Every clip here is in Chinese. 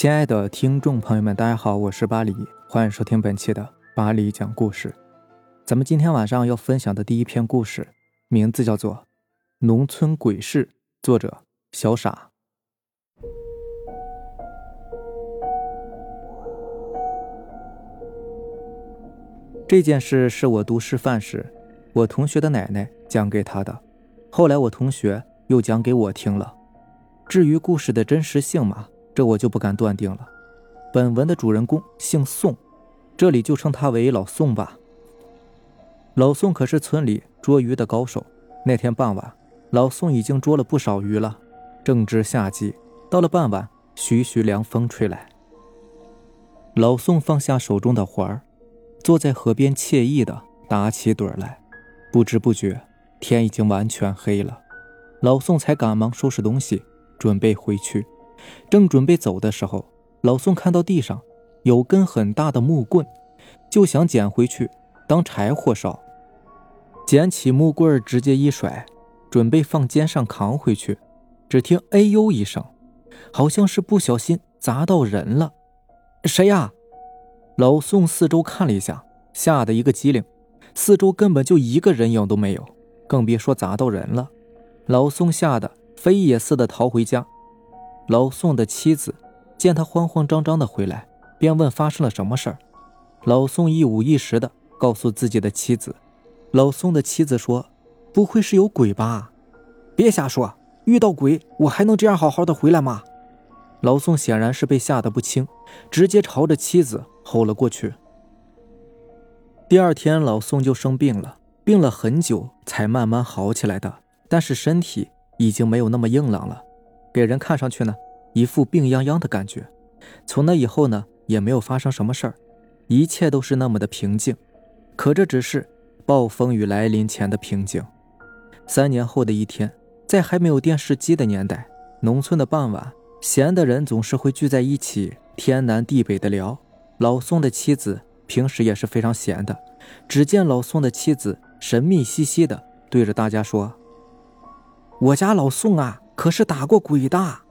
亲爱的听众朋友们，大家好，我是巴黎，欢迎收听本期的巴黎讲故事。咱们今天晚上要分享的第一篇故事，名字叫做《农村鬼事》，作者小傻。这件事是我读师范时，我同学的奶奶讲给他的，后来我同学又讲给我听了。至于故事的真实性嘛？这我就不敢断定了。本文的主人公姓宋，这里就称他为老宋吧。老宋可是村里捉鱼的高手。那天傍晚，老宋已经捉了不少鱼了。正值夏季，到了傍晚，徐徐凉风吹来。老宋放下手中的活儿，坐在河边惬意的打起盹来。不知不觉，天已经完全黑了。老宋才赶忙收拾东西，准备回去。正准备走的时候，老宋看到地上有根很大的木棍，就想捡回去当柴火烧。捡起木棍直接一甩，准备放肩上扛回去。只听“哎呦”一声，好像是不小心砸到人了。谁呀？老宋四周看了一下，吓得一个机灵，四周根本就一个人影都没有，更别说砸到人了。老宋吓得飞也似的逃回家。老宋的妻子见他慌慌张张的回来，便问发生了什么事儿。老宋一五一十的告诉自己的妻子。老宋的妻子说：“不会是有鬼吧？别瞎说！遇到鬼我还能这样好好的回来吗？”老宋显然是被吓得不轻，直接朝着妻子吼了过去。第二天，老宋就生病了，病了很久才慢慢好起来的，但是身体已经没有那么硬朗了。给人看上去呢，一副病殃殃的感觉。从那以后呢，也没有发生什么事儿，一切都是那么的平静。可这只是暴风雨来临前的平静。三年后的一天，在还没有电视机的年代，农村的傍晚，闲的人总是会聚在一起，天南地北的聊。老宋的妻子平时也是非常闲的。只见老宋的妻子神秘兮兮的对着大家说：“我家老宋啊。”可是打过鬼的，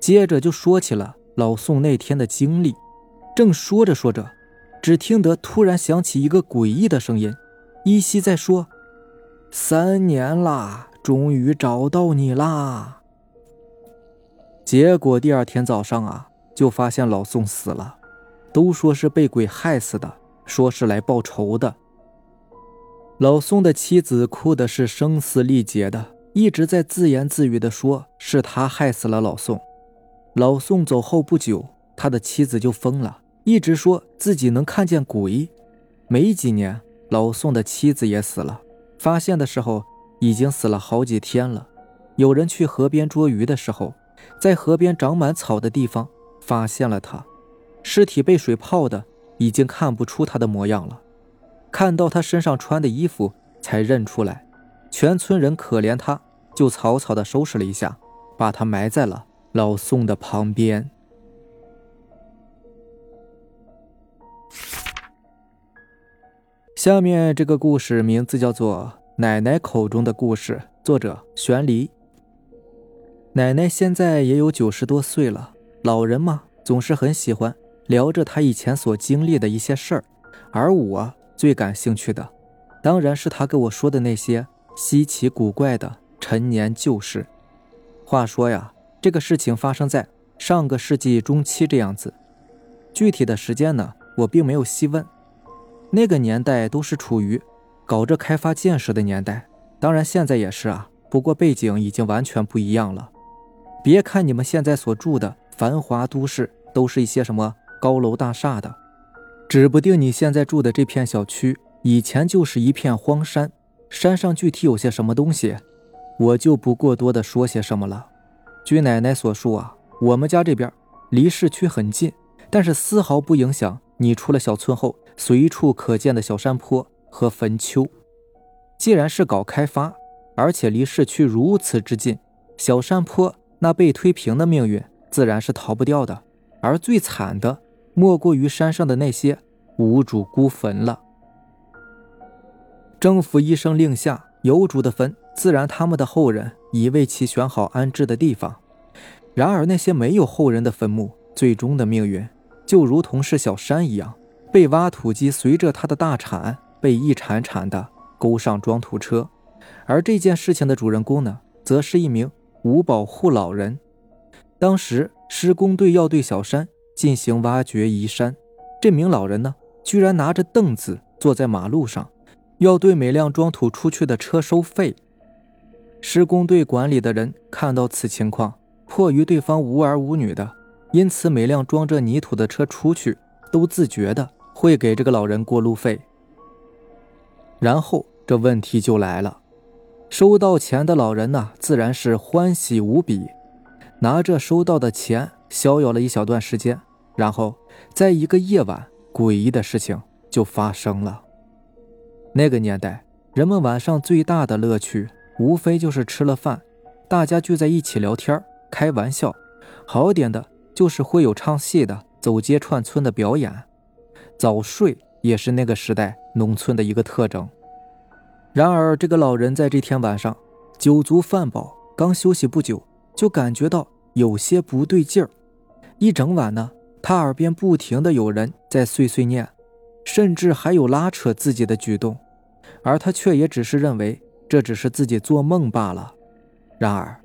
接着就说起了老宋那天的经历。正说着说着，只听得突然响起一个诡异的声音，依稀在说：“三年啦，终于找到你啦。”结果第二天早上啊，就发现老宋死了，都说是被鬼害死的，说是来报仇的。老宋的妻子哭的是声嘶力竭的。一直在自言自语的说：“是他害死了老宋。”老宋走后不久，他的妻子就疯了，一直说自己能看见鬼。没几年，老宋的妻子也死了，发现的时候已经死了好几天了。有人去河边捉鱼的时候，在河边长满草的地方发现了他，尸体被水泡的已经看不出他的模样了，看到他身上穿的衣服才认出来。全村人可怜他。就草草的收拾了一下，把他埋在了老宋的旁边。下面这个故事名字叫做《奶奶口中的故事》，作者玄离。奶奶现在也有九十多岁了，老人嘛，总是很喜欢聊着他以前所经历的一些事儿，而我最感兴趣的，当然是他跟我说的那些稀奇古怪的。陈年旧事，话说呀，这个事情发生在上个世纪中期这样子，具体的时间呢，我并没有细问。那个年代都是处于搞着开发建设的年代，当然现在也是啊，不过背景已经完全不一样了。别看你们现在所住的繁华都市都是一些什么高楼大厦的，指不定你现在住的这片小区以前就是一片荒山，山上具体有些什么东西。我就不过多的说些什么了。据奶奶所述啊，我们家这边离市区很近，但是丝毫不影响你出了小村后随处可见的小山坡和坟丘。既然是搞开发，而且离市区如此之近，小山坡那被推平的命运自然是逃不掉的。而最惨的，莫过于山上的那些无主孤坟了。政府一声令下，有主的坟。自然，他们的后人已为其选好安置的地方。然而，那些没有后人的坟墓最终的命运就如同是小山一样，被挖土机随着他的大铲被一铲铲的勾上装土车。而这件事情的主人公呢，则是一名无保护老人。当时施工队要对小山进行挖掘移山，这名老人呢，居然拿着凳子坐在马路上，要对每辆装土出去的车收费。施工队管理的人看到此情况，迫于对方无儿无女的，因此每辆装着泥土的车出去，都自觉的会给这个老人过路费。然后这问题就来了，收到钱的老人呢，自然是欢喜无比，拿着收到的钱逍遥了一小段时间，然后在一个夜晚，诡异的事情就发生了。那个年代，人们晚上最大的乐趣。无非就是吃了饭，大家聚在一起聊天开玩笑，好点的就是会有唱戏的、走街串村的表演。早睡也是那个时代农村的一个特征。然而，这个老人在这天晚上酒足饭饱，刚休息不久，就感觉到有些不对劲儿。一整晚呢，他耳边不停的有人在碎碎念，甚至还有拉扯自己的举动，而他却也只是认为。这只是自己做梦罢了。然而，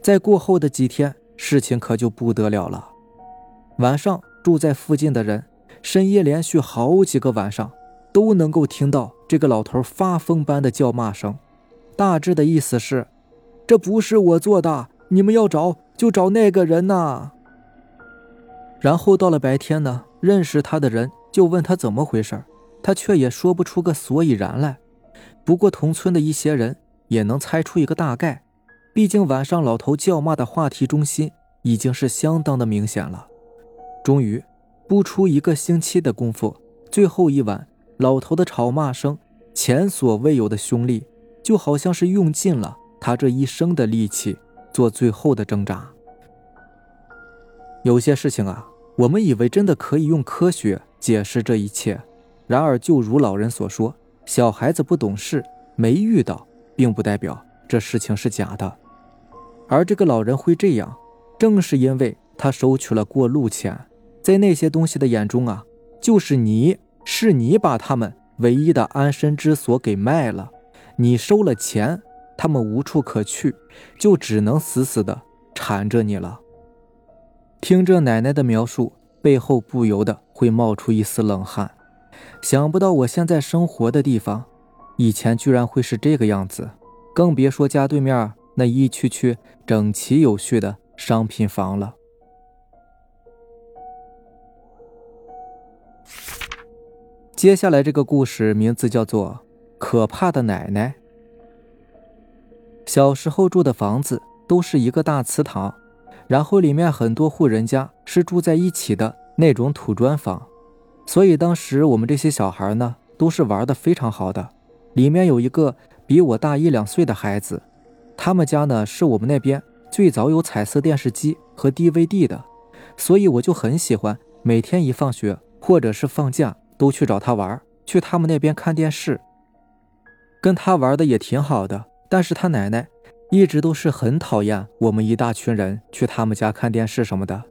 在过后的几天，事情可就不得了了。晚上住在附近的人，深夜连续好几个晚上都能够听到这个老头发疯般的叫骂声。大致的意思是：这不是我做的，你们要找就找那个人呐。然后到了白天呢，认识他的人就问他怎么回事，他却也说不出个所以然来。不过，同村的一些人也能猜出一个大概，毕竟晚上老头叫骂的话题中心已经是相当的明显了。终于，不出一个星期的功夫，最后一晚，老头的吵骂声前所未有的凶厉，就好像是用尽了他这一生的力气做最后的挣扎。有些事情啊，我们以为真的可以用科学解释这一切，然而就如老人所说。小孩子不懂事，没遇到，并不代表这事情是假的。而这个老人会这样，正是因为他收取了过路钱，在那些东西的眼中啊，就是你是你把他们唯一的安身之所给卖了，你收了钱，他们无处可去，就只能死死的缠着你了。听着奶奶的描述，背后不由得会冒出一丝冷汗。想不到我现在生活的地方，以前居然会是这个样子，更别说家对面那一区区整齐有序的商品房了。接下来这个故事名字叫做《可怕的奶奶》。小时候住的房子都是一个大祠堂，然后里面很多户人家是住在一起的那种土砖房。所以当时我们这些小孩呢，都是玩的非常好的。里面有一个比我大一两岁的孩子，他们家呢是我们那边最早有彩色电视机和 DVD 的，所以我就很喜欢每天一放学或者是放假都去找他玩，去他们那边看电视，跟他玩的也挺好的。但是他奶奶一直都是很讨厌我们一大群人去他们家看电视什么的，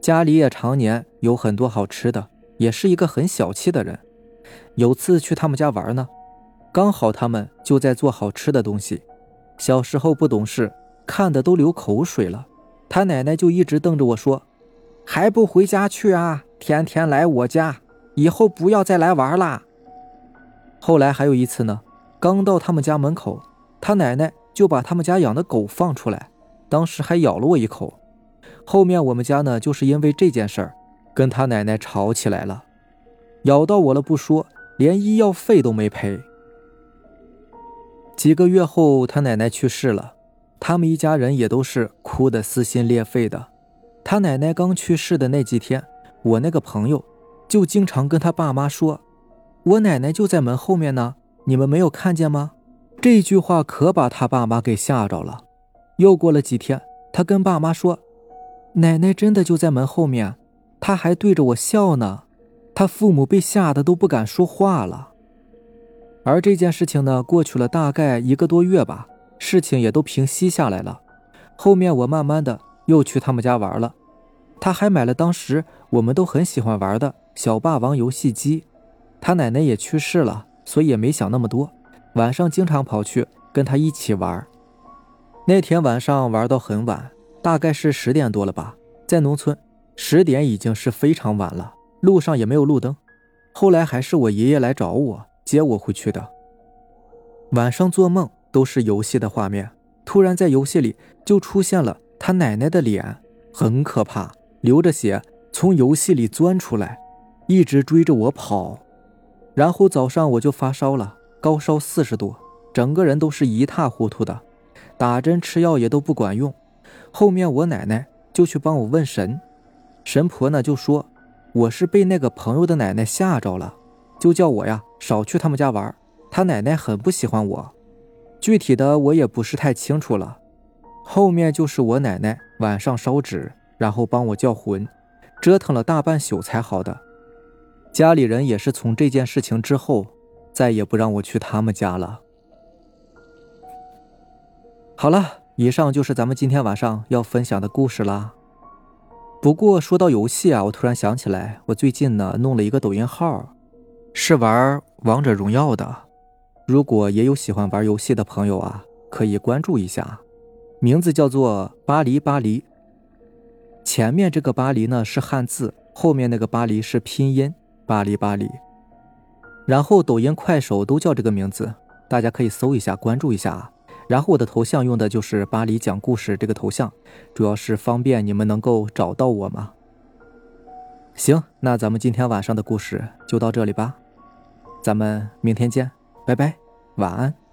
家里也常年有很多好吃的。也是一个很小气的人。有次去他们家玩呢，刚好他们就在做好吃的东西。小时候不懂事，看的都流口水了。他奶奶就一直瞪着我说：“还不回家去啊？天天来我家，以后不要再来玩啦。”后来还有一次呢，刚到他们家门口，他奶奶就把他们家养的狗放出来，当时还咬了我一口。后面我们家呢，就是因为这件事儿。跟他奶奶吵起来了，咬到我了不说，连医药费都没赔。几个月后，他奶奶去世了，他们一家人也都是哭得撕心裂肺的。他奶奶刚去世的那几天，我那个朋友就经常跟他爸妈说：“我奶奶就在门后面呢，你们没有看见吗？”这句话可把他爸妈给吓着了。又过了几天，他跟爸妈说：“奶奶真的就在门后面。”他还对着我笑呢，他父母被吓得都不敢说话了。而这件事情呢，过去了大概一个多月吧，事情也都平息下来了。后面我慢慢的又去他们家玩了，他还买了当时我们都很喜欢玩的小霸王游戏机。他奶奶也去世了，所以也没想那么多。晚上经常跑去跟他一起玩。那天晚上玩到很晚，大概是十点多了吧。在农村，十点已经是非常晚了，路上也没有路灯。后来还是我爷爷来找我，接我回去的。晚上做梦都是游戏的画面，突然在游戏里就出现了他奶奶的脸，很可怕，流着血从游戏里钻出来，一直追着我跑。然后早上我就发烧了，高烧四十度，整个人都是一塌糊涂的，打针吃药也都不管用。后面我奶奶就去帮我问神，神婆呢就说我是被那个朋友的奶奶吓着了，就叫我呀少去他们家玩。他奶奶很不喜欢我，具体的我也不是太清楚了。后面就是我奶奶晚上烧纸，然后帮我叫魂，折腾了大半宿才好的。家里人也是从这件事情之后，再也不让我去他们家了。好了，以上就是咱们今天晚上要分享的故事啦。不过说到游戏啊，我突然想起来，我最近呢弄了一个抖音号，是玩王者荣耀的。如果也有喜欢玩游戏的朋友啊，可以关注一下，名字叫做巴黎巴黎。前面这个巴黎呢是汉字，后面那个巴黎是拼音。巴黎巴黎，然后抖音、快手都叫这个名字，大家可以搜一下，关注一下啊。然后我的头像用的就是巴黎讲故事这个头像，主要是方便你们能够找到我嘛。行，那咱们今天晚上的故事就到这里吧，咱们明天见，拜拜，晚安。